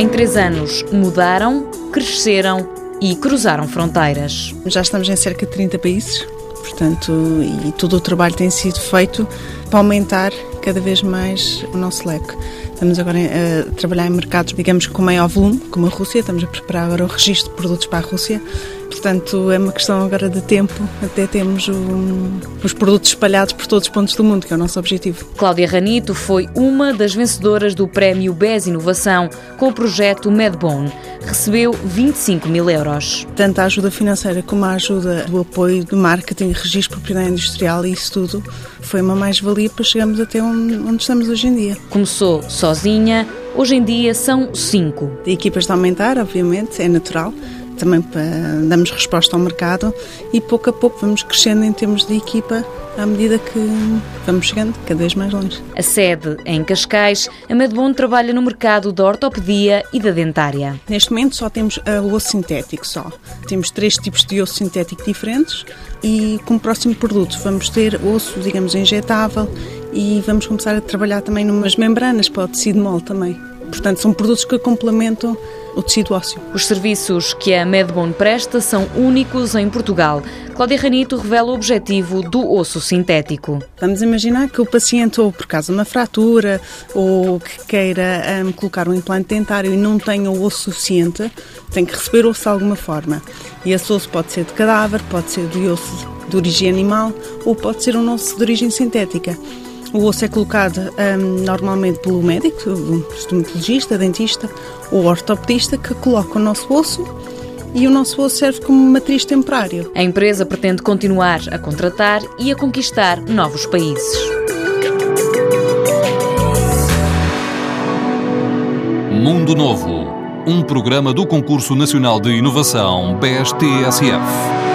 Em três anos, mudaram, cresceram e cruzaram fronteiras. Já estamos em cerca de 30 países, portanto, e todo o trabalho tem sido feito para aumentar cada vez mais o nosso leque. Estamos agora a trabalhar em mercados, digamos, com maior volume, como a Rússia. Estamos a preparar agora o registro de produtos para a Rússia. Portanto, é uma questão agora de tempo até temos o, os produtos espalhados por todos os pontos do mundo, que é o nosso objetivo. Cláudia Ranito foi uma das vencedoras do prémio BES Inovação com o projeto Medbone. Recebeu 25 mil euros. Tanto a ajuda financeira como a ajuda do apoio do marketing, registro de propriedade industrial e isso tudo foi uma mais-valia para chegarmos até onde, onde estamos hoje em dia. Começou sozinha, hoje em dia são cinco. A equipa está a aumentar, obviamente, é natural também damos resposta ao mercado e pouco a pouco vamos crescendo em termos de equipa à medida que vamos chegando cada vez mais longe. A sede é em Cascais, a Medbon trabalha no mercado da ortopedia e da dentária. Neste momento só temos o osso sintético só. Temos três tipos de osso sintético diferentes e como próximo produto vamos ter osso, digamos, injetável e vamos começar a trabalhar também numas membranas para o tecido mole também. Portanto, são produtos que complementam o tecido ósseo. Os serviços que a Medbone presta são únicos em Portugal. Cláudia Ranito revela o objetivo do osso sintético. Vamos imaginar que o paciente, ou por causa de uma fratura, ou que queira um, colocar um implante dentário e não tenha o osso suficiente, tem que receber osso de alguma forma. E esse osso pode ser de cadáver, pode ser de osso de origem animal, ou pode ser um osso de origem sintética. O osso é colocado um, normalmente pelo médico, estomatologista, dentista ou ortopedista, que coloca o nosso osso e o nosso osso serve como matriz temporário. A empresa pretende continuar a contratar e a conquistar novos países. Mundo Novo, um programa do Concurso Nacional de Inovação BSTSF.